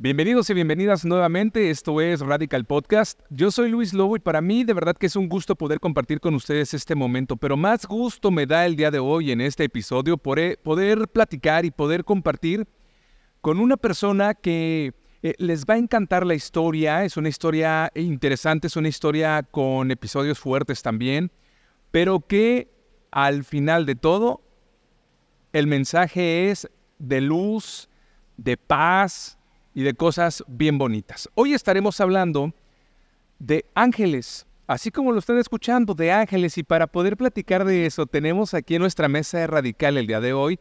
Bienvenidos y bienvenidas nuevamente, esto es Radical Podcast. Yo soy Luis Lobo y para mí de verdad que es un gusto poder compartir con ustedes este momento, pero más gusto me da el día de hoy en este episodio poder platicar y poder compartir con una persona que eh, les va a encantar la historia, es una historia interesante, es una historia con episodios fuertes también, pero que al final de todo el mensaje es de luz, de paz, y de cosas bien bonitas. Hoy estaremos hablando de ángeles, así como lo están escuchando, de ángeles. Y para poder platicar de eso, tenemos aquí en nuestra mesa de radical el día de hoy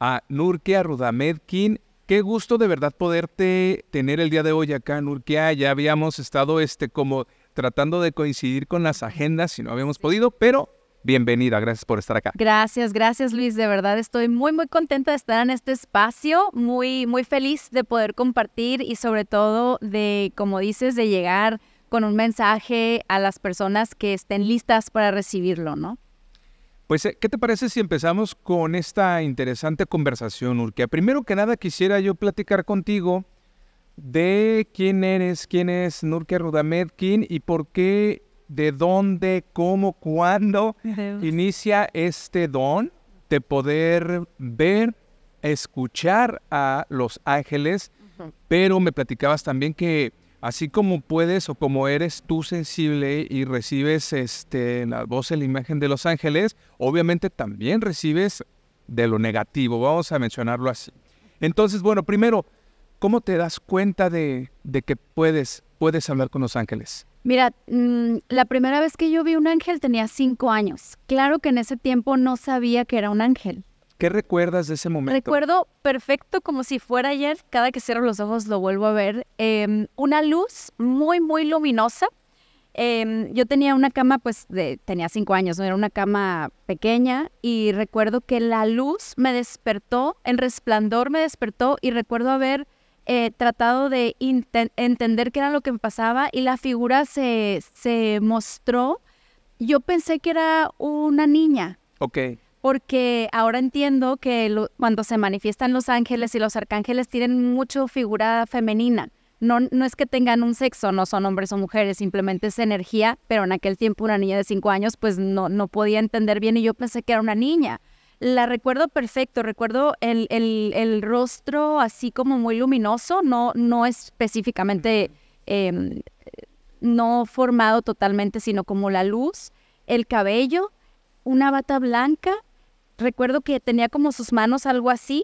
a Nurkia Rudamedkin. Qué gusto de verdad poderte tener el día de hoy acá, Nurkia. Ya habíamos estado este, como tratando de coincidir con las agendas y no habíamos podido, pero bienvenida, gracias por estar acá. Gracias, gracias Luis, de verdad estoy muy muy contenta de estar en este espacio, muy muy feliz de poder compartir y sobre todo de, como dices, de llegar con un mensaje a las personas que estén listas para recibirlo, ¿no? Pues, eh, ¿qué te parece si empezamos con esta interesante conversación, Urquia? Primero que nada, quisiera yo platicar contigo de quién eres, quién es Nurkia Rudamedkin y por qué de dónde, cómo, cuándo inicia este don de poder ver, escuchar a los ángeles, pero me platicabas también que así como puedes o como eres tú sensible y recibes este, la voz la imagen de los ángeles, obviamente también recibes de lo negativo, vamos a mencionarlo así. Entonces, bueno, primero, ¿cómo te das cuenta de, de que puedes, puedes hablar con los ángeles? Mira, mm, la primera vez que yo vi un ángel tenía cinco años. Claro que en ese tiempo no sabía que era un ángel. ¿Qué recuerdas de ese momento? Recuerdo perfecto como si fuera ayer, cada que cierro los ojos lo vuelvo a ver, em, una luz muy, muy luminosa. Em, yo tenía una cama, pues de, tenía cinco años, ¿no? era una cama pequeña y recuerdo que la luz me despertó, el resplandor me despertó y recuerdo haber eh, tratado de entender qué era lo que me pasaba y la figura se, se mostró. Yo pensé que era una niña. Ok. Porque ahora entiendo que cuando se manifiestan los ángeles y los arcángeles tienen mucho figura femenina. No, no es que tengan un sexo, no son hombres o mujeres, simplemente es energía, pero en aquel tiempo una niña de cinco años pues no, no podía entender bien y yo pensé que era una niña la recuerdo perfecto, recuerdo el, el, rostro así como muy luminoso, no, no específicamente, em, no formado totalmente, sino como la luz, el cabello, una bata blanca, recuerdo que tenía como sus manos algo así,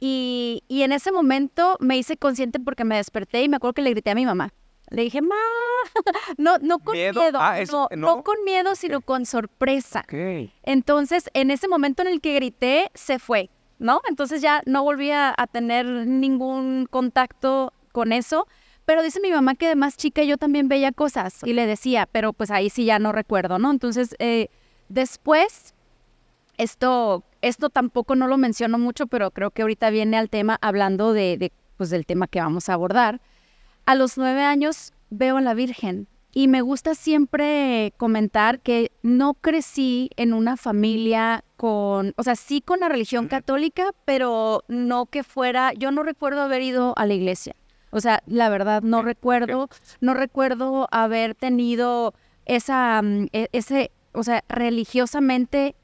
y, y en ese momento me hice consciente porque me desperté y me acuerdo que le grité a mi mamá. Le dije, ma, no, no con miedo, ah, no, con miedo, sino con sorpresa. Entonces, en ese momento en el que grité, se fue, ¿no? Entonces ya no volví a, tener ningún contacto con eso. Pero dice mi mamá que de más chica yo también veía cosas y le decía, pero pues ahí sí ya no recuerdo, ¿no? Entonces, eh, después, esto, esto tampoco no lo menciono mucho, pero creo que ahorita viene al tema hablando de, de pues, del tema que vamos a abordar a los nueve años veo a la Virgen y me gusta siempre comentar que no crecí en una familia con, o sea, sí con la religión católica, pero no que fuera, yo no recuerdo haber ido a la iglesia. O sea, la verdad, no recuerdo, no recuerdo haber tenido esa, mm, e, ese, o sea, religiosamente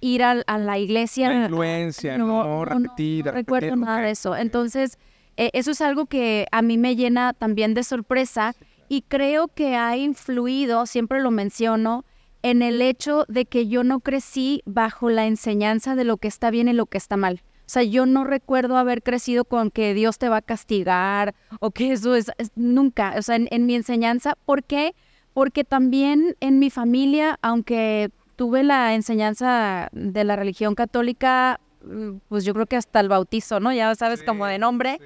ir a, la iglesia. La influencia, no, no, no, recuerdo nada de eso. Entonces, eh, eso es algo que a mí me llena también de sorpresa y creo que ha influido, siempre lo menciono, en el hecho de que yo no crecí bajo la enseñanza de lo que está bien y lo que está mal. O sea, yo no recuerdo haber crecido con que Dios te va a castigar o que eso es, nunca, o sea, en, en mi enseñanza. ¿Por qué? Porque también en mi familia, aunque tuve la enseñanza de la religión católica, mm, pues yo creo que hasta el bautizo, ¿no? Ya sabes, como de nombre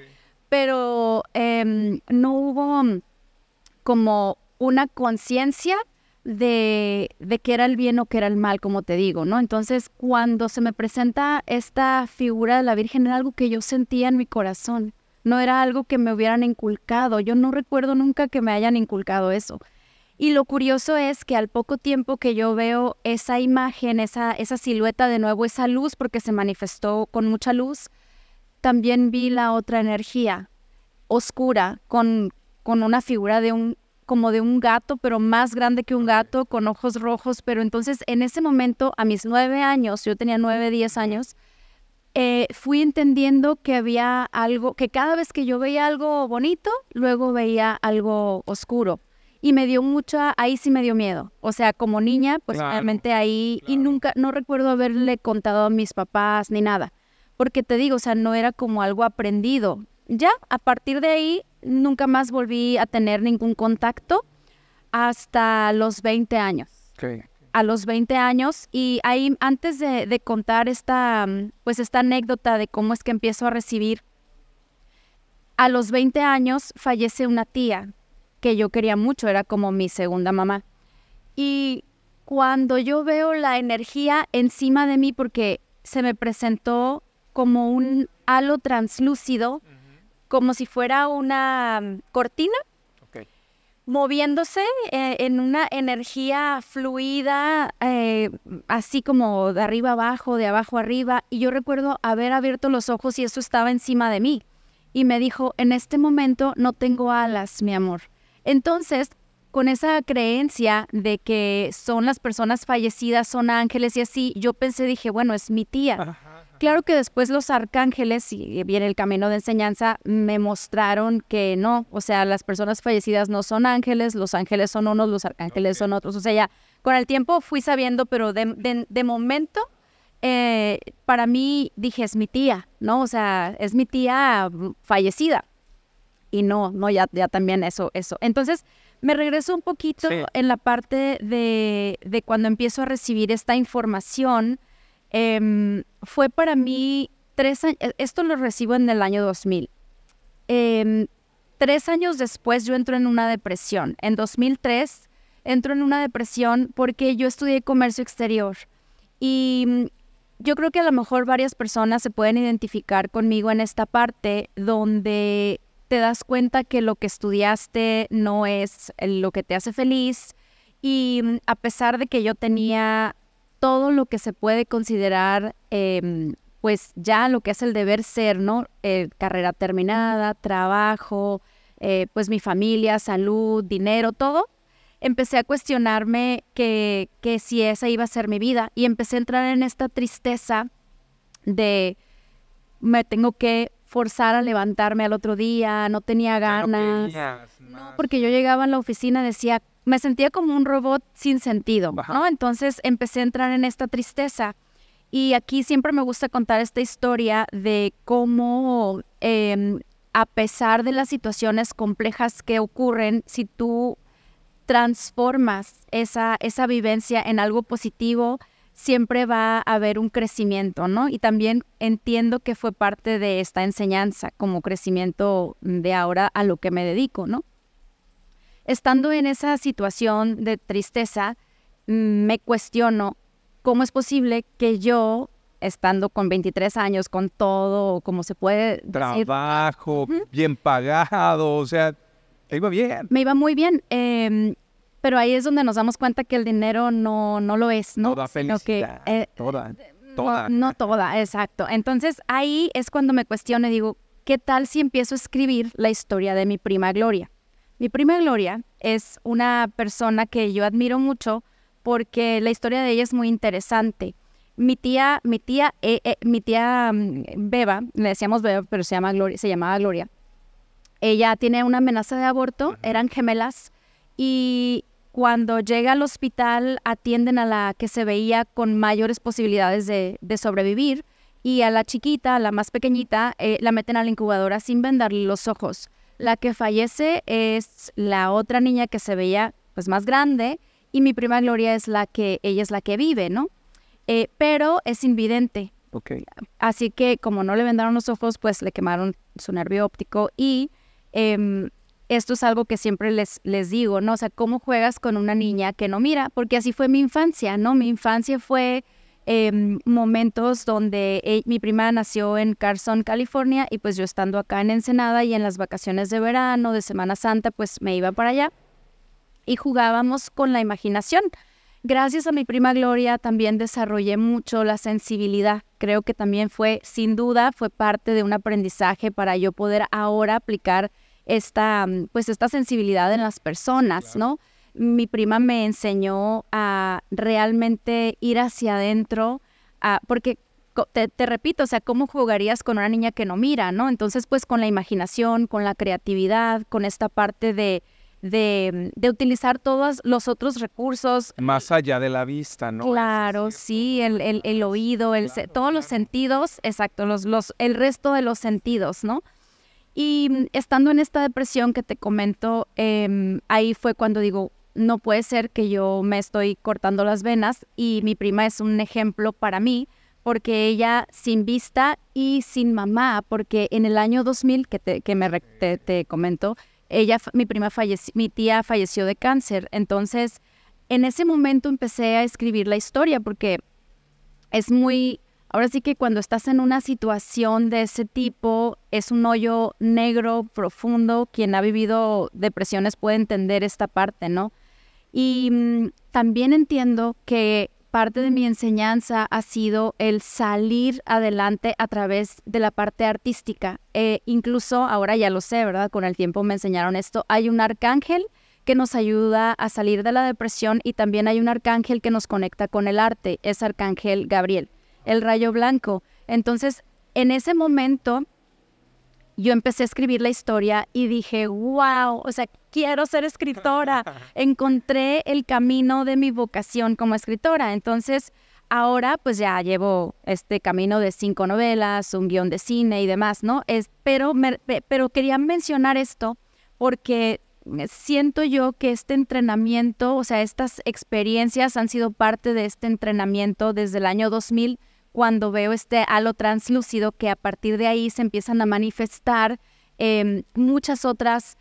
pero em, no hubo como una conciencia de, de qué era el bien o qué era el mal, como te digo, ¿no? Entonces, cuando se me presenta esta figura de la Virgen, era algo que yo sentía en mi corazón, no era algo que me hubieran inculcado, yo no recuerdo nunca que me hayan inculcado eso. Y lo curioso es que al poco tiempo que yo veo esa imagen, esa, esa silueta de nuevo, esa luz, porque se manifestó con mucha luz, también vi la otra energía. oscura con, con una figura de un como de un gato, pero más grande que un gato, con ojos rojos. Pero entonces en ese momento, a mis nueve años, yo tenía nueve, diez años, eh, fui entendiendo que había algo, que cada vez que yo veía algo bonito, luego veía algo oscuro. Y me dio mucha, ahí sí me dio miedo. O sea, como niña, pues realmente ahí, y nunca, no recuerdo haberle contado a mis papás ni nada. Porque te digo, o sea, no era como algo aprendido. Ya, a partir de ahí, nunca más volví a tener ningún contacto hasta los 20 años. A los 20 años y ahí antes de, contar esta, pues esta anécdota de cómo es que empiezo a recibir, a los 20 años fallece una tía que yo quería mucho, era como mi segunda mamá. Y cuando yo veo la energía encima de mí, porque se me presentó como un halo translúcido, como si fuera una mm, cortina, moviéndose eh, en una energía fluida, eh, así como de arriba abajo, de abajo arriba. Y yo recuerdo haber abierto los ojos y eso estaba encima de mí. Y me dijo, en este momento no tengo alas, mi amor. Entonces, con esa creencia de que son las personas fallecidas, son ángeles y así, yo pensé, dije, bueno, es mi tía. Claro que después los arcángeles, y viene el camino de enseñanza, me mostraron que no, o sea, las personas fallecidas no son ángeles, los ángeles son unos, los arcángeles son otros. O sea, ya con el tiempo fui sabiendo, pero de, momento, eh, para mí dije, es mi tía, ¿no? O sea, es mi tía fallecida. Y no, no, ya, ya también eso, eso. Entonces, me regreso un poquito en la parte de, de cuando empiezo a recibir esta información Em, fue para mí tres años, e, esto lo recibo en el año 2000. Em, tres años después yo entro en una depresión. En 2003 entro en una depresión porque yo estudié comercio exterior y mm, yo creo que a lo mejor varias personas se pueden identificar conmigo en esta parte donde te das cuenta que lo que estudiaste no es lo que te hace feliz y mm, a pesar de que yo tenía todo lo que se puede considerar, em, pues ya lo que es el deber ser, ¿no? Eh, carrera terminada, trabajo, eh, pues mi familia, salud, dinero, todo. Empecé a cuestionarme que, que si esa iba a ser mi vida y empecé a entrar en esta tristeza de me tengo que forzar a levantarme al otro día, no tenía ganas. No, porque yo llegaba a la oficina y decía, me sentía como un robot sin sentido, ¿no? Entonces empecé a entrar en esta tristeza. Y aquí siempre me gusta contar esta historia de cómo, em, a pesar de las situaciones complejas que ocurren, si tú transformas esa, esa vivencia en algo positivo, siempre va a haber un crecimiento, ¿no? Y también entiendo que fue parte de esta enseñanza como crecimiento de ahora a lo que me dedico, ¿no? Estando en esa situación de tristeza, mm, me cuestiono cómo es posible que yo, estando con 23 años, con todo, como se puede decir, Trabajo, bien pagado, o sea, iba bien. Me iba muy bien, em, pero ahí es donde nos damos cuenta que el dinero no, no lo es, ¿no? Toda felicidad, eh, toda, toda. No, no toda, exacto. Entonces ahí es cuando me cuestiono y digo, ¿qué tal si empiezo a escribir la historia de mi prima Gloria? Mi prima Gloria es una persona que yo admiro mucho porque la historia de ella es muy interesante. Mi tía, mi tía, eh, eh, mi tía mm, Beba, le decíamos Beba, pero se llama Gloria, se llamaba Gloria. Ella tiene una amenaza de aborto, eran gemelas y cuando llega al hospital atienden a la que se veía con mayores posibilidades de, sobrevivir y a la chiquita, a la más pequeñita, eh, la meten a la incubadora sin vendarle los ojos. La que fallece es la otra niña que se veía pues más grande y mi prima Gloria es la que, ella es la que vive, ¿no? Eh, pero es invidente. Okay. Así que como no le vendaron los ojos, pues le quemaron su nervio óptico y em, esto es algo que siempre les, les digo, ¿no? O sea, ¿cómo juegas con una niña que no mira? Porque así fue mi infancia, ¿no? Mi infancia fue Em, momentos donde e, mi prima nació en Carson, California, y pues yo estando acá en Ensenada y en las vacaciones de verano, de Semana Santa, pues me iba para allá y jugábamos con la imaginación. Gracias a mi prima Gloria también desarrollé mucho la sensibilidad. Creo que también fue, sin duda, fue parte de un aprendizaje para yo poder ahora aplicar esta, pues esta sensibilidad en las personas, ¿no? Mi prima me enseñó a realmente ir hacia adentro, porque te, te, repito, o sea, ¿cómo jugarías con una niña que no mira, no? Entonces, pues con la imaginación, con la creatividad, con esta parte de, de, utilizar todos los otros recursos. Más allá de la vista, ¿no? Claro, sí, el, el, oído, el, todos los sentidos, exacto, los, los, el resto de los sentidos, ¿no? Y mm, estando en esta depresión que te comento, em, ahí fue cuando digo, no puede ser que yo me estoy cortando las venas y mi prima es un ejemplo para mí porque ella sin vista y sin mamá, porque en el año 2000 que te, que me te, te comento, ella, mi prima falleció, mi tía falleció de cáncer. Entonces, en ese momento empecé a escribir la historia porque es muy, ahora sí que cuando estás en una situación de ese tipo, es un hoyo negro, profundo. Quien ha vivido depresiones puede entender esta parte, ¿no? Y mm, también entiendo que parte de mi enseñanza ha sido el salir adelante a través de la parte artística. Eh, incluso ahora ya lo sé, ¿verdad? Con el tiempo me enseñaron esto. Hay un arcángel que nos ayuda a salir de la depresión y también hay un arcángel que nos conecta con el arte, es Arcángel Gabriel, el rayo blanco. Entonces, en ese momento yo empecé a escribir la historia y dije, wow, o sea, quiero ser escritora. Encontré el camino de mi vocación como escritora. Entonces, ahora pues ya llevo este camino de cinco novelas, un guion de cine y demás, ¿no? Es, pero, pero quería mencionar esto porque siento yo que este entrenamiento, o sea, estas experiencias han sido parte de este entrenamiento desde el año 2000 cuando veo este halo translúcido que a partir de ahí se empiezan a manifestar em, muchas otras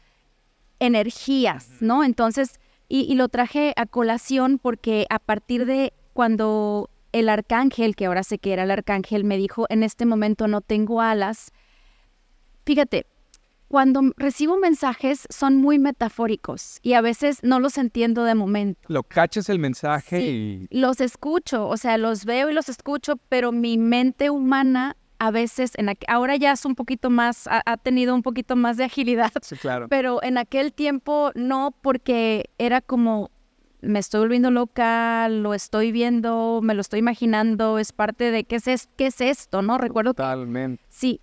energías, ¿no? Entonces, y, lo traje a colación porque a partir de cuando el arcángel, que ahora sé que era el arcángel, me dijo, en este momento no tengo alas, fíjate, cuando recibo mensajes son muy metafóricos y a veces no los entiendo de momento. Lo cachas el mensaje y... Los escucho, o sea, los veo y los escucho, pero mi mente humana a veces, en ahora ya es un poquito más, ha, tenido un poquito más de agilidad. Sí, claro. Pero en aquel tiempo no, porque era como, me estoy volviendo loca, lo estoy viendo, me lo estoy imaginando, es parte de qué es, qué es esto, ¿no? Recuerdo. Totalmente. sí,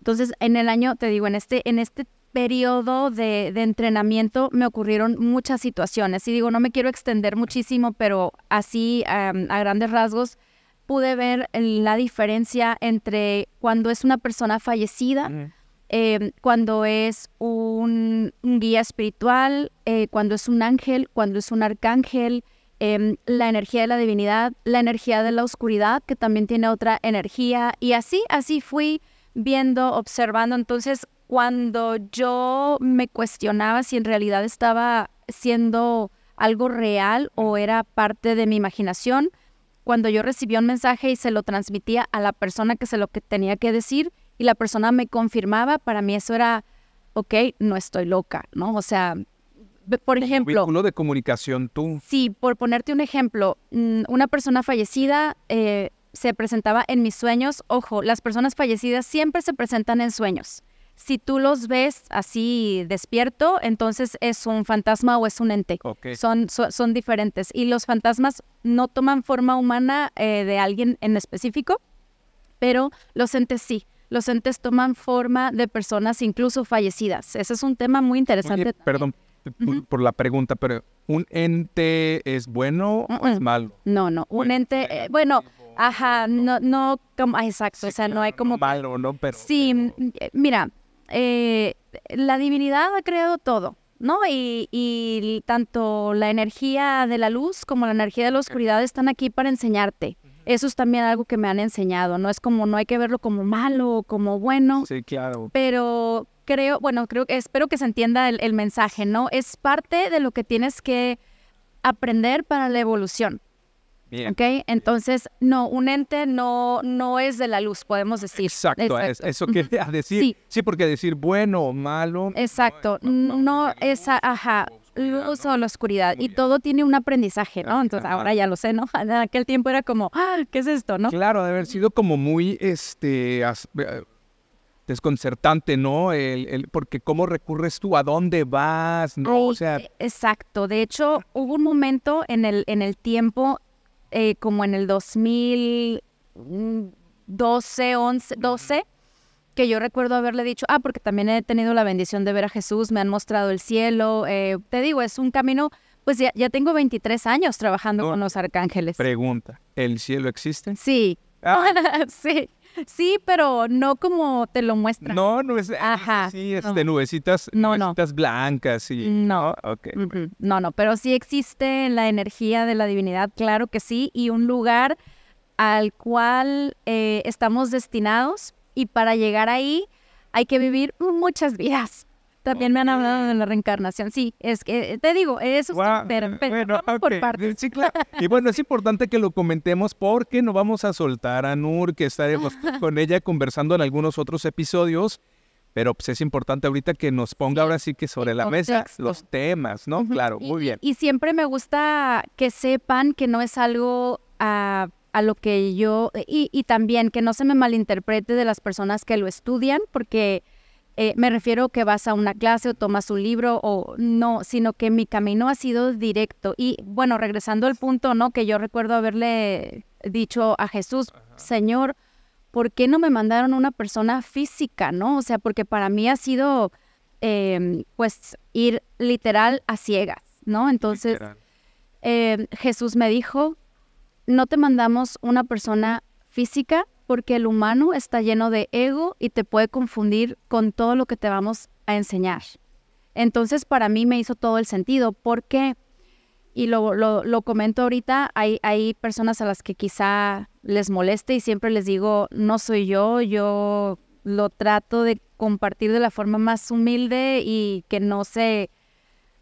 entonces, en el año, te digo, en este, en este periodo de, entrenamiento me ocurrieron muchas situaciones. Y digo, no me quiero extender muchísimo, pero así a grandes rasgos pude ver la diferencia entre cuando es una persona fallecida, em, cuando es un, guía espiritual, eh, cuando es un ángel, cuando es un arcángel, em, la energía de la divinidad, la energía de la oscuridad, que también tiene otra energía. Y así, así fui viendo, observando. Entonces, cuando yo me cuestionaba si en realidad estaba siendo algo real o era parte de mi imaginación, cuando yo recibía un mensaje y se lo transmitía a la persona que se lo que tenía que decir y la persona me confirmaba, para mí eso era, ok, no estoy loca, ¿no? O sea, por ejemplo... Uno de comunicación tú. Sí, por ponerte un ejemplo, mm, una persona fallecida eh, se presentaba en mis sueños. Ojo, las personas fallecidas siempre se presentan en sueños. Si tú los ves así despierto, entonces es un fantasma o es un ente. Son, son, diferentes. Y los fantasmas no toman forma humana eh, de alguien en específico, pero los entes sí. Los entes toman forma de personas incluso fallecidas. Ese es un tema muy interesante. perdón por, la pregunta, pero ¿un ente es bueno o es malo? No, no. Un ente, eh, bueno, Ajá, no, no, como, ah, exacto, o sea, no hay como... Malo, ¿no? Pero... Sí, eh, mira, eh, la divinidad ha creado todo, ¿no? Y, y, tanto la energía de la luz como la energía de la oscuridad están aquí para enseñarte. Eso es también algo que me han enseñado, no es como, no hay que verlo como malo o como bueno. Sí, claro. Pero creo, bueno, creo que espero que se entienda el, el mensaje, ¿no? Es parte de lo que tienes que aprender para la evolución. ¿Ok? Entonces, no, un ente no, no es de la luz, podemos decir. Exacto, eso quería decir. Sí. porque decir bueno o malo. Exacto, no, es, ajá, luz o la oscuridad. Y todo tiene un aprendizaje, ¿no? Entonces ahora ya lo sé, ¿no? En aquel tiempo era como, ah, ¿qué es esto, no? Claro, de haber sido como muy, este, eh, desconcertante, ¿no? El, porque cómo recurres tú, a dónde vas, ¿no? o sea... E, exacto. De hecho, hubo un momento en el, en el tiempo, eh, como en el 2012, 11, 12 que yo recuerdo haberle dicho, ah, porque también he tenido la bendición de ver a Jesús, me han mostrado el cielo, eh, te digo, es un camino, pues ya, ya tengo 23 años trabajando con los arcángeles. Pregunta, ¿el cielo existe? Sí, ah. sí. Sí, pero no como te lo muestran. No, no es. Ajá. Sí, es de nubecitas, no, nubecitas blancas y. No. Okay, No, no, pero sí existe la energía de la divinidad, claro que sí, y un lugar al cual eh, estamos destinados y para llegar ahí hay que vivir muchas vidas. También me han hablado de la reencarnación. Sí, es que te digo, eso es pero, bueno, por partes. Sí, claro. Y bueno, es importante que lo comentemos porque no vamos a soltar a Nur, que estaremos con ella conversando en algunos otros episodios. Pero pues es importante ahorita que nos ponga ahora sí que sobre la mesa los temas, ¿no? Claro, muy bien. Y, siempre me gusta que sepan que no es algo a a lo que yo, y, también que no se me malinterprete de las personas que lo estudian, porque eh, me refiero que vas a una clase o tomas un libro o no, sino que mi camino ha sido directo. Y bueno, regresando al punto, ¿no? Que yo recuerdo haberle dicho a Jesús, Señor, ¿por qué no me mandaron una persona física, no? O sea, porque para mí ha sido, em, pues, ir literal a ciegas, ¿no? Entonces, eh, Jesús me dijo, no te mandamos una persona física porque el humano está lleno de ego y te puede confundir con todo lo que te vamos a enseñar. Entonces para mí me hizo todo el sentido porque, y lo, lo, comento ahorita, hay, hay personas a las que quizá les moleste y siempre les digo, no soy yo, yo lo trato de compartir de la forma más humilde y que no se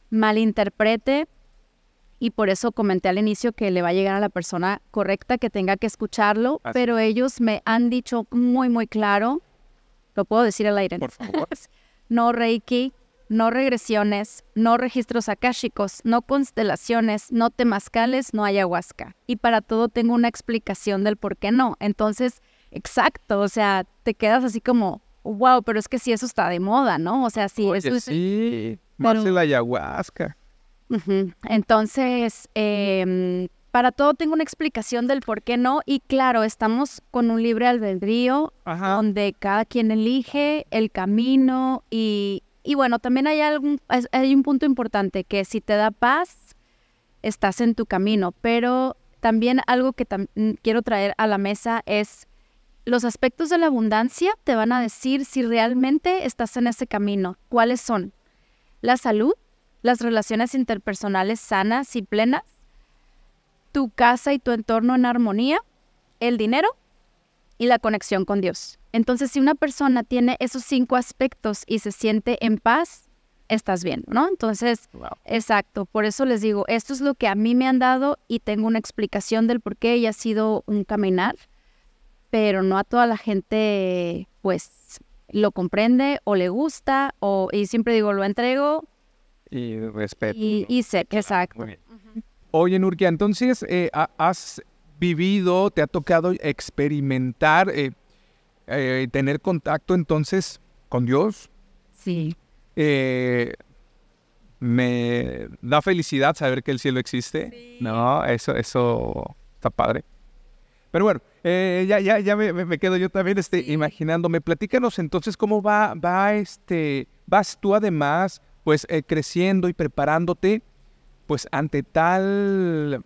malinterprete y por eso comenté al inicio que le va a llegar a la persona correcta que tenga que escucharlo, pero ellos me han dicho muy, muy claro, lo puedo decir al aire. Por favor. no Reiki, no regresiones, no registros akáshicos, no constelaciones, no temazcales, no ayahuasca. Y para todo tengo una explicación del por qué no. Entonces, exacto, o sea, te quedas así como, wow, pero es que si eso está de moda, ¿no? O sea, si eso es... Sí, más el ayahuasca. Entonces, em, para todo tengo una explicación del por qué no. Y claro, estamos con un libre albedrío donde cada quien elige el camino. Y, y bueno, también hay, algún, hay un punto importante que si te da paz, estás en tu camino. Pero también algo que mm, quiero traer a la mesa es los aspectos de la abundancia te van a decir si realmente estás en ese camino. ¿Cuáles son? La salud, las relaciones interpersonales sanas y plenas, tu casa y tu entorno en armonía, el dinero y la conexión con Dios. Entonces, si una persona tiene esos cinco aspectos y se siente en paz, estás bien, ¿no? Entonces, exacto, por eso les digo, esto es lo que a mí me han dado y tengo una explicación del por qué y ha sido un caminar, pero no a toda la gente, pues, lo comprende o le gusta, o, y siempre digo, lo entrego, y respeto. Y, sé, exacto. Oye, Nurkia, entonces, eh, ¿has vivido, te ha tocado experimentar, eh, eh, tener contacto entonces con Dios? Sí. me da felicidad saber que el cielo existe. No, eso, eso está padre. Pero bueno, ya, ya, ya me, quedo yo también este, imaginándome. Platícanos entonces cómo va, va este, vas tú además pues eh, creciendo y preparándote, pues ante tal,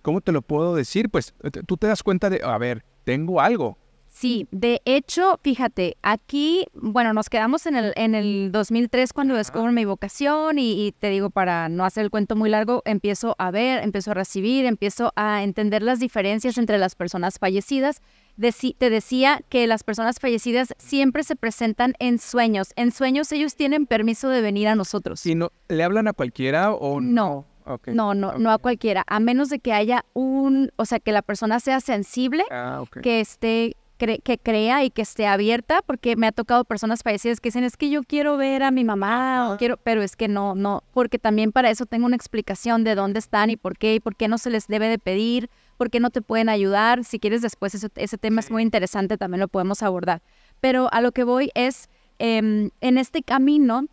¿cómo te lo puedo decir? Pues tú te das cuenta de, a ver, tengo algo, Sí, de hecho, fíjate, aquí, bueno, nos quedamos en el, en el 2003 cuando descubro mi vocación y, te digo, para no hacer el cuento muy largo, empiezo a ver, empiezo a recibir, empiezo a entender las diferencias entre las personas fallecidas. Te decía que las personas fallecidas siempre se presentan en sueños. En sueños ellos tienen permiso de venir a nosotros. ¿Y no, le hablan a cualquiera o no? No, no, no a cualquiera, a menos de que haya un, o sea, que la persona sea sensible, ah, que esté que crea y que esté abierta, porque me ha tocado personas fallecidas que dicen, es que yo quiero ver a mi mamá, o quiero, pero es que no, no, porque también para eso tengo una explicación de dónde están y por qué, y por qué no se les debe de pedir, por qué no te pueden ayudar. Si quieres después, ese, tema es muy interesante, también lo podemos abordar. Pero a lo que voy es, em, en este camino,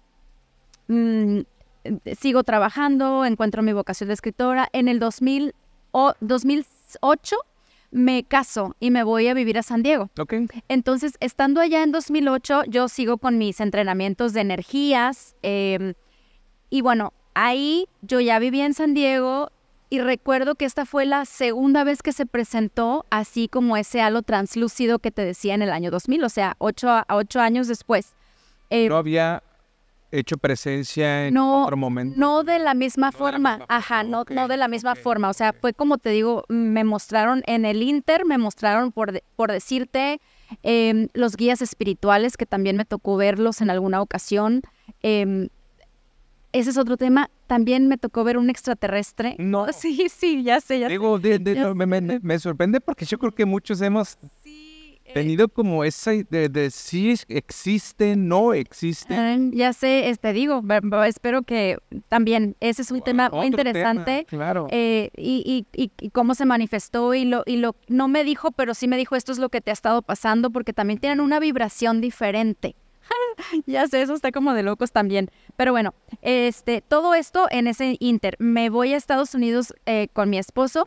mm, sigo trabajando, encuentro mi vocación de escritora. En el 2000, o, 2008 me caso y me voy a vivir a San Diego. Okay. Entonces, estando allá en 2008, yo sigo con mis entrenamientos de energías. Em, y bueno, ahí yo ya vivía en San Diego y recuerdo que esta fue la segunda vez que se presentó, así como ese halo translúcido que te decía en el año 2000, o sea, ocho, ocho años después. Eh, no había hecho presencia en otro momento. No de la misma forma, ajá, no, no de la misma forma. O sea, fue como te digo, me mostraron en el Inter, me mostraron por, por decirte em, los guías espirituales, que también me tocó verlos en alguna ocasión. Em, ese es otro tema. También me tocó ver un extraterrestre. No. Sí, sí, ya sé, ya Digo, me, me, sorprende porque yo creo que muchos hemos tenido como esa de, de si existe, no existe. Ah, ya sé, este digo, espero que también ese es un tema muy interesante. claro. Eh, y, y, y, cómo se manifestó y lo, y lo, no me dijo, pero sí me dijo esto es lo que te ha estado pasando porque también tienen una vibración diferente. ya sé, eso está como de locos también. Pero bueno, este, todo esto en ese inter. Me voy a Estados Unidos eh, con mi esposo.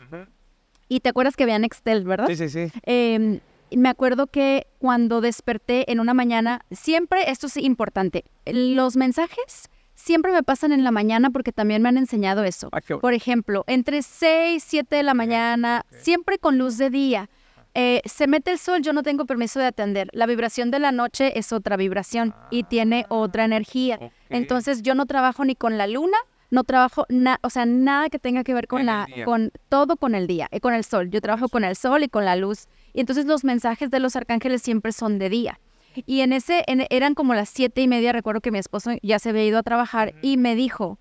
Y te acuerdas que vean Nextel, ¿verdad? Sí, sí, sí. Eh, me acuerdo que cuando desperté en una mañana, siempre, esto es importante, los mensajes siempre me pasan en la mañana porque también me han enseñado eso. Por ejemplo, entre 6, 7 de la mañana, siempre con luz de día. Eh, se mete el sol, yo no tengo permiso de atender. La vibración de la noche es otra vibración y tiene otra energía. Entonces yo no trabajo ni con la luna, no trabajo nada, o sea, nada que tenga que ver con la, con todo con el día, y con el sol. Yo trabajo con el sol y con la luz. Y entonces los mensajes de los arcángeles siempre son de día. Y en ese, eran como las siete y media, recuerdo que mi esposo ya se había ido a trabajar y me dijo,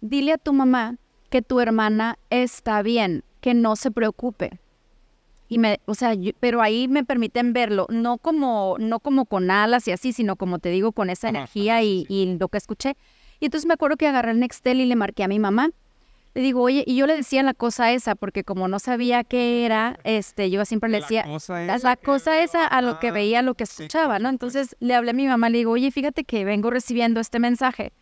dile a tu mamá que tu hermana está bien, que no se preocupe. Y me, o sea, pero ahí me permiten verlo, no como, no como con alas y así, sino como te digo, con esa energía y, y, lo que escuché. Y entonces me acuerdo que agarré el Nextel y le marqué a mi mamá le digo, oye, y yo le decía la cosa esa, porque como no sabía qué era, este, yo siempre le decía, la cosa esa, a lo que veía, a lo que escuchaba, ¿no? Entonces le hablé a mi mamá, le digo, oye, fíjate que vengo recibiendo este mensaje.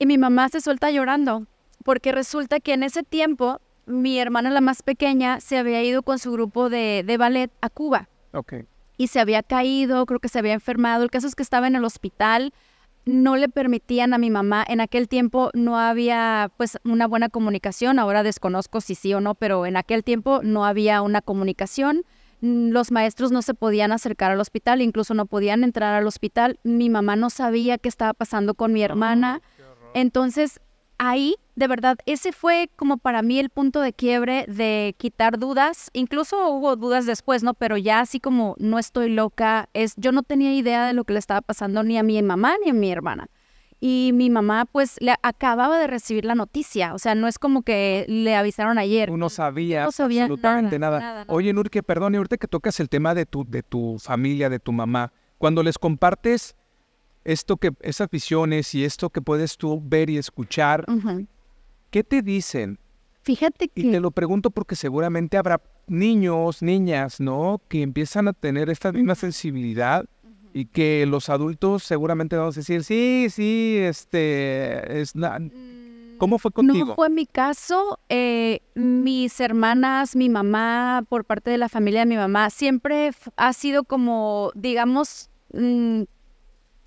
Y mi mamá se suelta llorando, porque resulta que en ese tiempo mi hermana, la más pequeña, se había ido con su grupo de, de ballet a Cuba. Ok. Y se había caído, creo que se había enfermado. El caso es que estaba en el hospital. No le permitían a mi mamá, en aquel tiempo no había pues una buena comunicación, ahora desconozco si sí o no, pero en aquel tiempo no había una comunicación, los maestros no se podían acercar al hospital, incluso no podían entrar al hospital, mi mamá no sabía qué estaba pasando con mi hermana, entonces ahí, de verdad, ese fue como para mí el punto de quiebre de quitar dudas. Incluso hubo dudas después, ¿no? Pero ya así como no estoy loca, es yo no tenía idea de lo que le estaba pasando ni a mi mamá ni a mi hermana. Y mi mamá, pues, le acababa de recibir la noticia. O sea, no es como que le avisaron ayer. no sabía, no sabía absolutamente nada. Oye, Nurke, perdón, y ahorita que tocas el tema de tu, de tu familia, de tu mamá, cuando les compartes esto que, esas visiones y esto que puedes tú ver y escuchar, ¿qué te dicen? Fíjate que... Y te lo pregunto porque seguramente habrá niños, niñas, ¿no? Que empiezan a tener esta misma sensibilidad y que los adultos seguramente vamos a decir, sí, sí, este, es... Mm, ¿Cómo fue contigo? No fue mi caso. Eh, mis hermanas, mi mamá, por parte de la familia de mi mamá, siempre ha sido como, digamos, mm,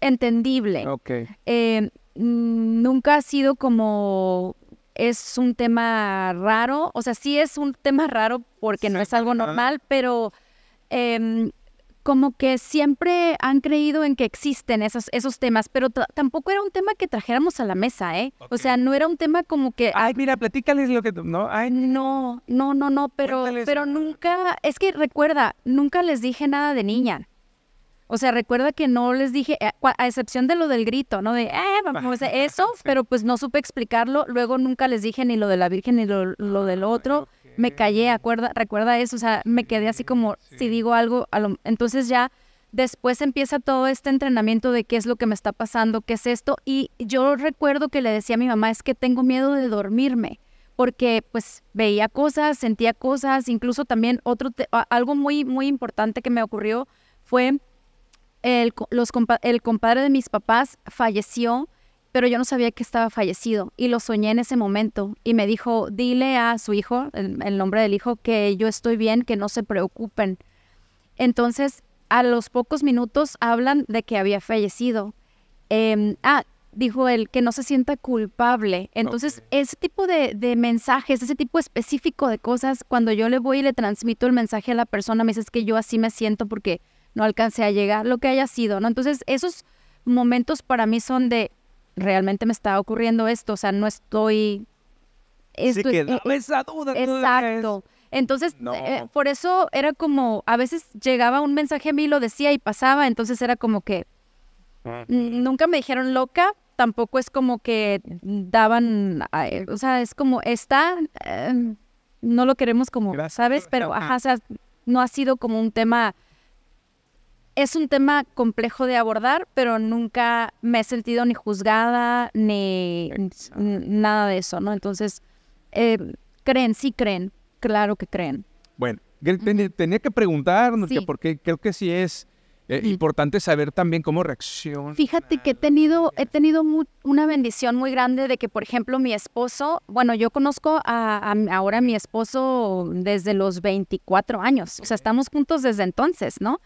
entendible. Ok. Eh, mm, nunca ha sido como es un tema raro, o sea, sí es un tema raro porque no es algo normal, pero em, como que siempre han creído en que existen esos, esos temas, pero tampoco era un tema que trajéramos a la mesa, ¿eh? O sea, no era un tema como que... Ay, mira, platícales lo que... No, Ay, no, no, no, no, pero, pero nunca, es que recuerda, nunca les dije nada de niña. O sea, recuerda que no les dije, eh, a, excepción de lo del grito, ¿no? De, eh, eso, pero pues no supe explicarlo. Luego nunca les dije ni lo de la Virgen ni lo, del otro. me callé, acuerda, recuerda eso, o sea, me quedé así como, si digo algo, entonces ya después empieza todo este entrenamiento de qué es lo que me está pasando, qué es esto, y yo recuerdo que le decía a mi mamá, es que tengo miedo de dormirme, porque pues veía cosas, sentía cosas, incluso también otro, algo muy, muy importante que me ocurrió fue el, los, el compadre de mis papás falleció pero yo no sabía que estaba fallecido y lo soñé en ese momento y me dijo, dile a su hijo, el, nombre del hijo, que yo estoy bien, que no se preocupen. Entonces, a los pocos minutos hablan de que había fallecido. Em, ah, dijo él, que no se sienta culpable. Entonces, ese tipo de, de, mensajes, ese tipo específico de cosas, cuando yo le voy y le transmito el mensaje a la persona, me dice que yo así me siento porque no alcancé a llegar, lo que haya sido, ¿no? Entonces, esos momentos para mí son de, realmente me está ocurriendo esto, o sea, no estoy... Esto, sí, que esa duda. Exacto. Entonces, eh, por eso era como, a veces llegaba un mensaje a mí, lo decía y pasaba, entonces era como que nunca me dijeron loca, tampoco es como que daban, o sea, es como, está, no lo queremos como, ¿sabes? Pero, ajá, o sea, no ha sido como un tema es un tema complejo de abordar, pero nunca me he sentido ni juzgada ni nada de eso, ¿no? Entonces, eh, creen, sí creen, claro que creen. Bueno, tenía que preguntar, porque creo que sí es eh, importante saber también cómo reacciona. Fíjate que he tenido, he tenido una bendición muy grande de que, por ejemplo, mi esposo, bueno, yo conozco a, ahora a mi esposo desde los 24 años, o sea, estamos juntos desde entonces, ¿no?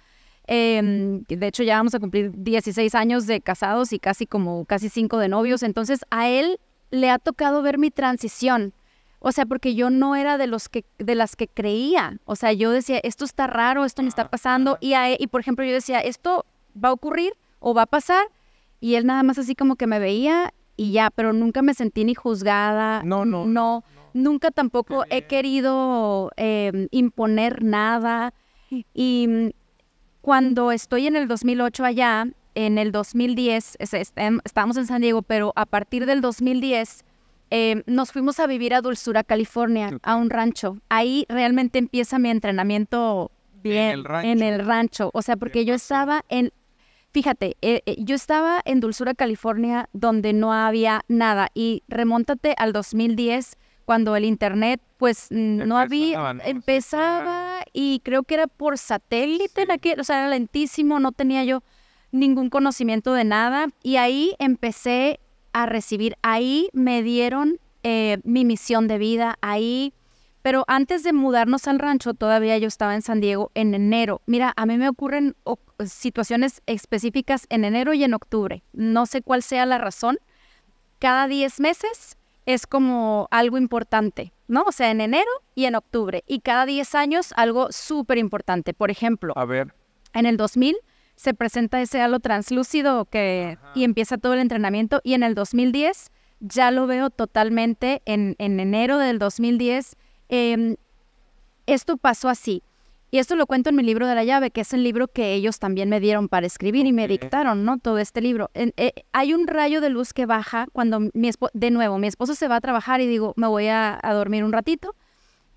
Em, de hecho, ya vamos a cumplir 16 años de casados y casi como casi 5 de novios. Entonces, a él le ha tocado ver mi transición. O sea, porque yo no era de los que de las que creía. O sea, yo decía, esto está raro, esto me está pasando y e, y por ejemplo, yo decía, esto va a ocurrir o va a pasar y él nada más así como que me veía y ya, pero nunca me sentí ni juzgada. No, no. No, nunca tampoco he querido em, imponer nada. Y cuando estoy en el 2008 allá, en el 2010, em, estábamos en San Diego, pero a partir del 2010 em, nos fuimos a vivir a Dulzura, California, a un rancho. Ahí realmente empieza mi entrenamiento bien en el rancho. O sea, porque yo estaba en, fíjate, eh, eh, yo estaba en Dulzura, California, donde no había nada. Y remóntate al 2010 cuando el internet pues no había, empezaba y creo que era por satélite, o sea, era lentísimo, no tenía yo ningún conocimiento de nada y ahí empecé a recibir, ahí me dieron eh, mi misión de vida, ahí, pero antes de mudarnos al rancho, todavía yo estaba en San Diego en enero. Mira, a mí me ocurren situaciones específicas en enero y en octubre, no sé cuál sea la razón. Cada 10 meses es como algo importante, ¿no? O sea, en enero y en octubre. Y cada 10 años algo súper importante. Por ejemplo, a ver. en el 2000 se presenta ese halo translúcido que, y empieza todo el entrenamiento. Y en el 2010 ya lo veo totalmente en, en enero del 2010. Em, esto pasó así. Y esto lo cuento en mi libro de la llave, que es el libro que ellos también me dieron para escribir y me dictaron, ¿no? Todo este libro. Eh, hay un rayo de luz que baja cuando mi esposo, de nuevo, mi esposo se va a trabajar y digo, me voy a, dormir un ratito.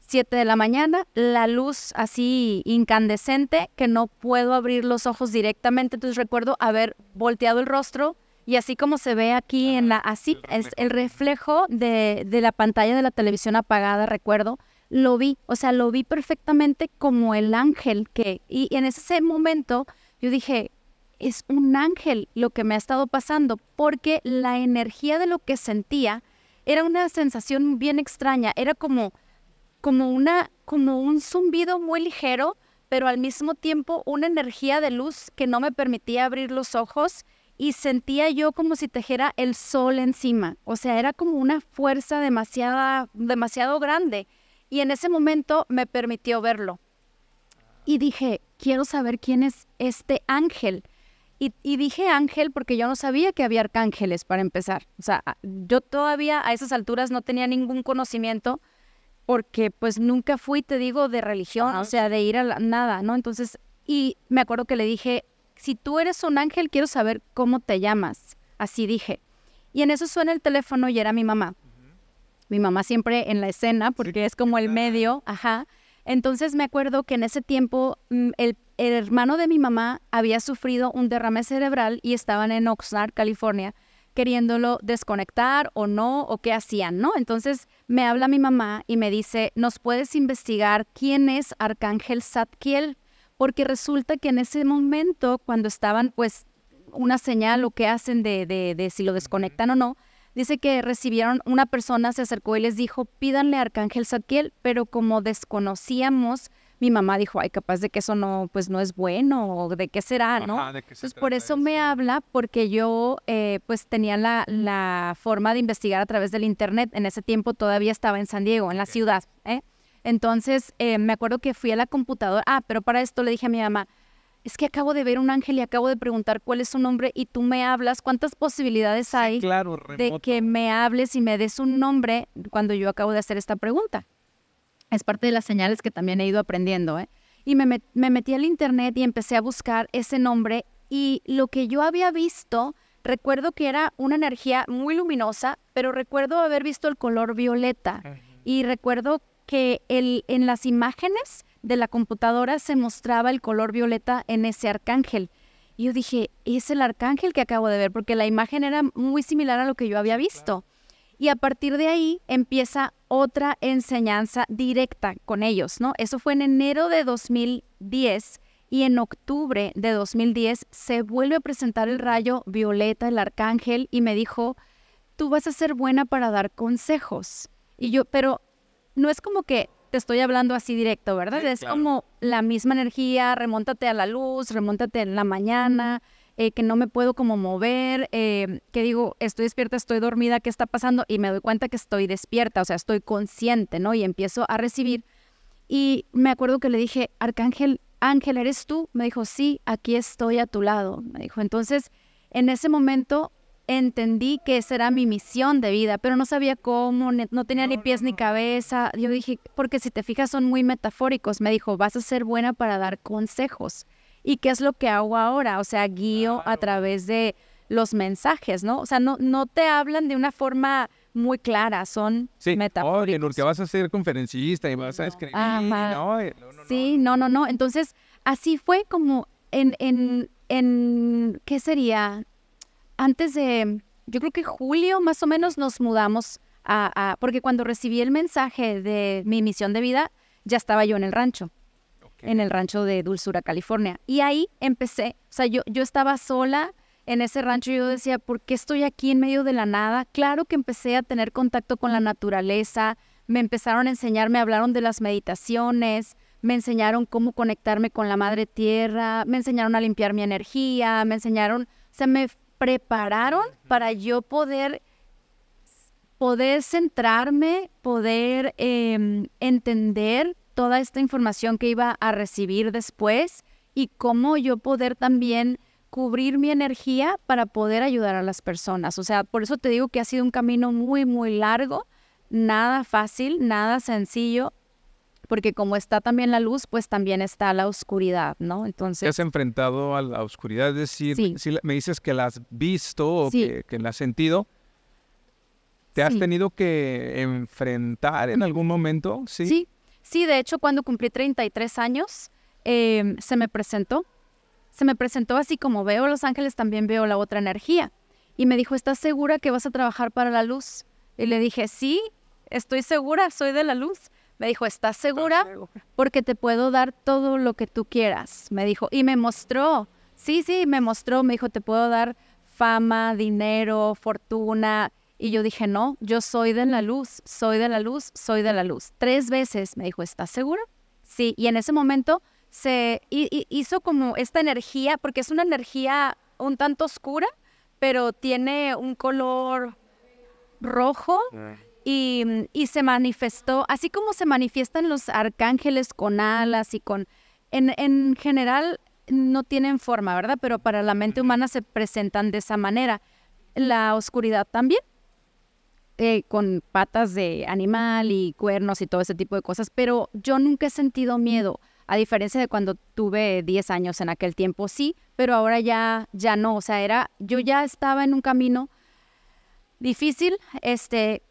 Siete de la mañana, la luz así incandescente que no puedo abrir los ojos directamente. Entonces recuerdo haber volteado el rostro y así como se ve aquí en la, así, es el reflejo de, de la pantalla de la televisión apagada, recuerdo lo vi, o sea, lo vi perfectamente como el ángel que, y, en ese momento yo dije, es un ángel lo que me ha estado pasando, porque la energía de lo que sentía era una sensación bien extraña, era como, como, una, como un zumbido muy ligero, pero al mismo tiempo una energía de luz que no me permitía abrir los ojos y sentía yo como si tejera el sol encima, o sea, era como una fuerza demasiada, demasiado grande y en ese momento me permitió verlo. Y dije, quiero saber quién es este ángel. Y, dije ángel porque yo no sabía que había arcángeles para empezar. O sea, yo todavía a esas alturas no tenía ningún conocimiento porque pues nunca fui, te digo, de religión, o sea, de ir a nada, ¿no? Entonces, y me acuerdo que le dije, si tú eres un ángel, quiero saber cómo te llamas. Así dije. Y en eso suena el teléfono y era mi mamá. Mi mamá siempre en la escena, porque es como el medio, ajá. Entonces me acuerdo que en ese tiempo mm, el, el, hermano de mi mamá había sufrido un derrame cerebral y estaban en Oxnard, California, queriéndolo desconectar o no, o qué hacían, ¿no? Entonces me habla mi mamá y me dice, ¿nos puedes investigar quién es Arcángel Satkiel? Porque resulta que en ese momento, cuando estaban, pues, una señal o qué hacen de, de, de si lo desconectan o no, dice que recibieron, una persona se acercó y les dijo, pídanle a Arcángel Satkiel, pero como desconocíamos, mi mamá dijo, ay, capaz de que eso no, pues no es bueno, o de qué será, ¿no? Ajá, ¿de qué se Entonces, por eso me habla, porque yo, eh, pues, tenía la, la forma de investigar a través del Internet. En ese tiempo todavía estaba en San Diego, en la ciudad, ¿eh? Entonces, eh, me acuerdo que fui a la computadora. Ah, pero para esto le dije a mi mamá, es que acabo de ver un ángel y acabo de preguntar cuál es su nombre y tú me hablas. ¿Cuántas posibilidades hay Claro, de que me hables y me des un nombre cuando yo acabo de hacer esta pregunta? Es parte de las señales que también he ido aprendiendo, ¿eh? Y me, met- me metí al internet y empecé a buscar ese nombre y lo que yo había visto, recuerdo que era una energía muy luminosa, pero recuerdo haber visto el color violeta y recuerdo que el, en las imágenes de la computadora se mostraba el color violeta en ese arcángel. Y yo dije, es el arcángel que acabo de ver, porque la imagen era muy similar a lo que yo había visto. Y a partir de ahí empieza otra enseñanza directa con ellos, ¿no? Eso fue en enero de 2010 y en octubre de 2010 se vuelve a presentar el rayo violeta, el arcángel, y me dijo, tú vas a ser buena para dar consejos. Y yo, pero no es como que te estoy hablando así directo, ¿verdad? Sí, es claro. como la misma energía, remóntate a la luz, remóntate en la mañana, eh, que no me puedo como mover, eh, que digo, estoy despierta, estoy dormida, ¿qué está pasando? Y me doy cuenta que estoy despierta, o sea, estoy consciente, ¿no? Y empiezo a recibir. Y me acuerdo que le dije, Arcángel, Ángel, ¿eres tú? Me dijo, sí, aquí estoy a tu lado. Me dijo, entonces, en ese momento entendí que esa era mi misión de vida, pero no sabía cómo, no tenía ni pies ni cabeza. Yo dije, porque si te fijas son muy metafóricos. Me dijo, vas a ser buena para dar consejos. ¿Y qué es lo que hago ahora? O sea, guío a través de los mensajes, ¿no? O sea, no, no te hablan de una forma muy clara, son Sí, metafóricos. oye, Nur, que vas a ser conferencista y vas a escribir, Ajá. ¿no? No, no, no. Sí, no, no, no. Entonces, así fue como en, en, en, ¿qué sería? Antes de, yo creo que julio más o menos nos mudamos a, a- porque cuando recibí el mensaje de mi misión de vida, ya estaba yo en el rancho, en el rancho de Dulzura, California. Y ahí empecé, o sea, yo, yo estaba sola en ese rancho y yo decía, ¿por qué estoy aquí en medio de la nada? Claro que empecé a tener contacto con la naturaleza, me empezaron a enseñar, me hablaron de las meditaciones, me enseñaron cómo conectarme con la madre tierra, me enseñaron a limpiar mi energía, me enseñaron, o sea, me prepararon para yo poder poder centrarme, poder em, entender toda esta información que iba a recibir después y cómo yo poder también cubrir mi energía para poder ayudar a las personas. O sea, por eso te digo que ha sido un camino muy, muy largo, nada fácil, nada sencillo, porque como está también la luz, pues también está la oscuridad, ¿no? ¿Te Entonces, has enfrentado a la oscuridad? Es decir, Sí. si me dices que la has visto o Sí. que, que la has sentido, ¿te has Sí. tenido que enfrentar en algún momento? Sí. Sí, sí, de hecho cuando cumplí 33 años em, se me presentó, se me presentó así como veo Los Ángeles, también veo la otra energía. Y me dijo, ¿estás segura que vas a trabajar para la luz? Y le dije, sí, estoy segura, soy de la luz. Me dijo, ¿estás segura? Porque te puedo dar todo lo que tú quieras. Me dijo, y me mostró, sí, sí, me mostró, me dijo, te puedo dar fama, dinero, fortuna. Y yo dije, no, yo soy de la luz, soy de la luz, soy de la luz. Tres veces me dijo, ¿estás segura? Sí, y en ese momento se hi- hi- hizo como esta energía, porque es una energía un tanto oscura, pero tiene un color rojo y, y se manifestó, así como se manifiestan los arcángeles con alas y con... En, en general no tienen forma, ¿verdad? Pero para la mente humana se presentan de esa manera. La oscuridad también, eh, con patas de animal y cuernos y todo ese tipo de cosas, pero yo nunca he sentido miedo, a diferencia de cuando tuve 10 años en aquel tiempo, sí, pero ahora ya, ya no, o sea, era, yo ya estaba en un camino difícil, este,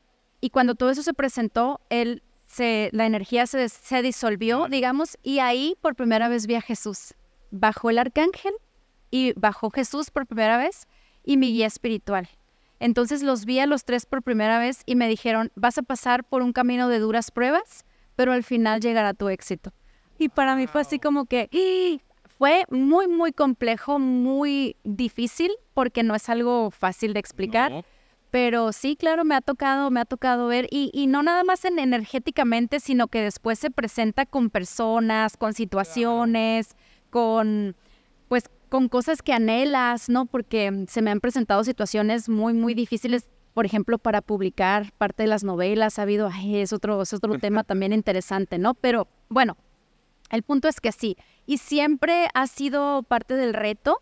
y cuando todo eso se presentó, él se, la energía se, se disolvió, digamos, y ahí por primera vez vi a Jesús. Bajó el arcángel y bajó Jesús por primera vez y mi guía espiritual. Entonces los vi a los tres por primera vez y me dijeron, vas a pasar por un camino de duras pruebas, pero al final llegará tu éxito. Y para mí fue así como que ¡ah! fue muy, muy complejo, muy difícil, porque no es algo fácil de explicar. Pero sí, claro, me ha tocado, me ha tocado ver, y, y, no nada más en energéticamente, sino que después se presenta con personas, con situaciones, con pues con cosas que anhelas, ¿no? Porque se me han presentado situaciones muy, muy difíciles, por ejemplo, para publicar parte de las novelas, ha habido, ay, es otro, es otro tema también interesante, ¿no? Pero bueno, el punto es que sí, y siempre ha sido parte del reto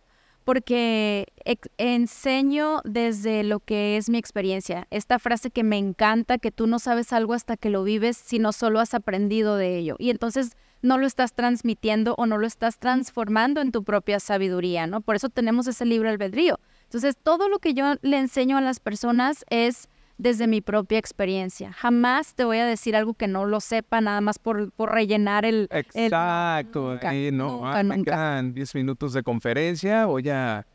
porque enseño desde lo que es mi experiencia. Esta frase que me encanta, que tú no sabes algo hasta que lo vives, sino solo has aprendido de ello. Y entonces no lo estás transmitiendo o no lo estás transformando en tu propia sabiduría, ¿no? Por eso tenemos ese libre albedrío. Entonces, todo lo que yo le enseño a las personas es desde mi propia experiencia. Jamás te voy a decir algo que no lo sepa, nada más por, por rellenar el... Exacto, el, no, nunca, ah, me quedan 10 minutos de conferencia, voy a,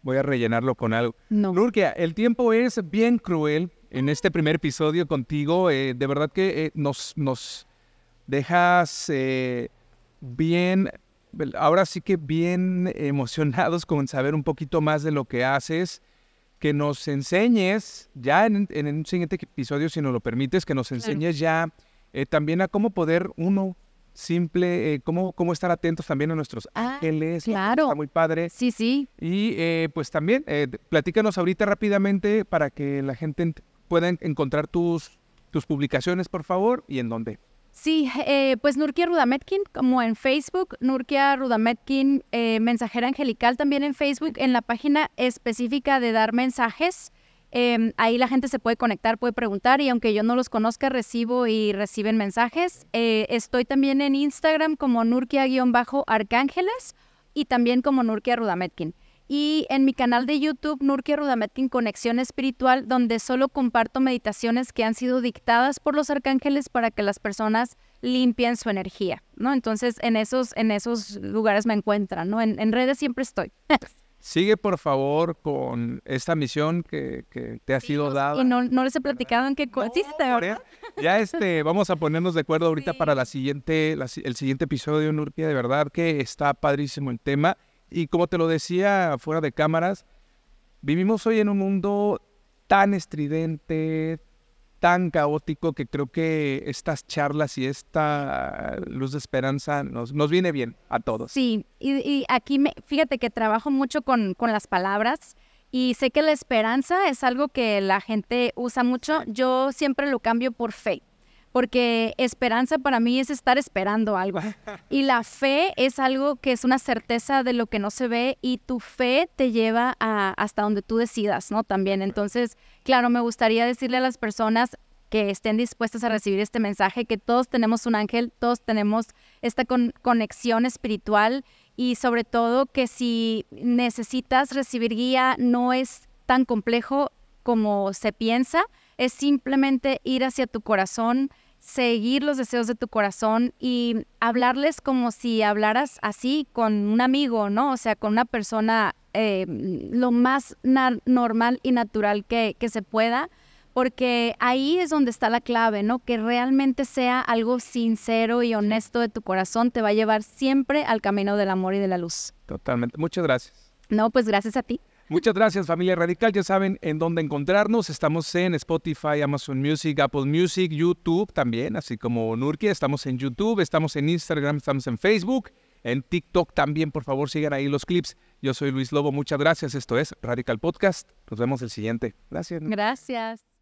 voy a rellenarlo con algo. No. Nurkia, el tiempo es bien cruel en este primer episodio contigo. Eh, de verdad que eh, nos, nos dejas eh, bien, ahora sí que bien emocionados con saber un poquito más de lo que haces, que nos enseñes ya en, un siguiente episodio, si nos lo permites, que nos enseñes ya eh, también a cómo poder uno simple, eh, cómo, cómo estar atentos también a nuestros ah, ángeles. Claro. Está muy padre. Sí, sí. Y pues también, platícanos ahorita rápidamente para que la gente pueda encontrar tus, tus publicaciones, por favor, y en dónde. Sí, eh, pues Nurkia Rudametkin, como en Facebook, Nurkia Rudametkin, eh, mensajera angelical también en Facebook, en la página específica de dar mensajes. Em, ahí la gente se puede conectar, puede preguntar y aunque yo no los conozca, recibo y reciben mensajes. Eh, estoy también en Instagram como Nurkia-Arcángeles y también como Nurkia Rudametkin y en mi canal de YouTube, Nurkia Rudametkin Conexión Espiritual, donde solo comparto meditaciones que han sido dictadas por los arcángeles para que las personas limpien su energía, ¿no? Entonces, en esos, en esos lugares me encuentran, ¿no? En, redes siempre estoy. Sigue, por favor, con esta misión que, te ha sido dada. Y no, les he platicado en qué consiste. ya este, vamos a ponernos de acuerdo ahorita para la siguiente, el siguiente episodio, Nurkia. De verdad que está padrísimo el tema. Y como te lo decía fuera de cámaras, vivimos hoy en un mundo tan estridente, tan caótico, que creo que estas charlas y esta luz de esperanza nos, nos viene bien a todos. Sí, y, aquí me, fíjate que trabajo mucho con, con las palabras. Y sé que la esperanza es algo que la gente usa mucho. Yo siempre lo cambio por fe porque esperanza para mí es estar esperando algo. Y la fe es algo que es una certeza de lo que no se ve y tu fe te lleva a, hasta donde tú decidas, ¿no? También. Entonces, claro, me gustaría decirle a las personas que estén dispuestas a recibir este mensaje, que todos tenemos un ángel, todos tenemos esta conexión espiritual y sobre todo que si necesitas recibir guía no es tan complejo como se piensa, es simplemente ir hacia tu corazón, seguir los deseos de tu corazón y hablarles como si hablaras así con un amigo, ¿no? O sea, con una persona eh, lo más normal y natural que, que se pueda, porque ahí es donde está la clave, ¿no? Que realmente sea algo sincero y honesto de tu corazón, te va a llevar siempre al camino del amor y de la luz. Totalmente. Muchas gracias. No, pues gracias a ti. Muchas gracias familia Radical, ya saben en dónde encontrarnos, estamos en Spotify, Amazon Music, Apple Music, YouTube también, así como Nurkia, estamos en YouTube, estamos en Instagram, estamos en Facebook, en TikTok también, por favor sigan ahí los clips. Yo soy Luis Lobo, muchas gracias, esto es Radical Podcast, nos vemos el siguiente. Gracias. Gracias.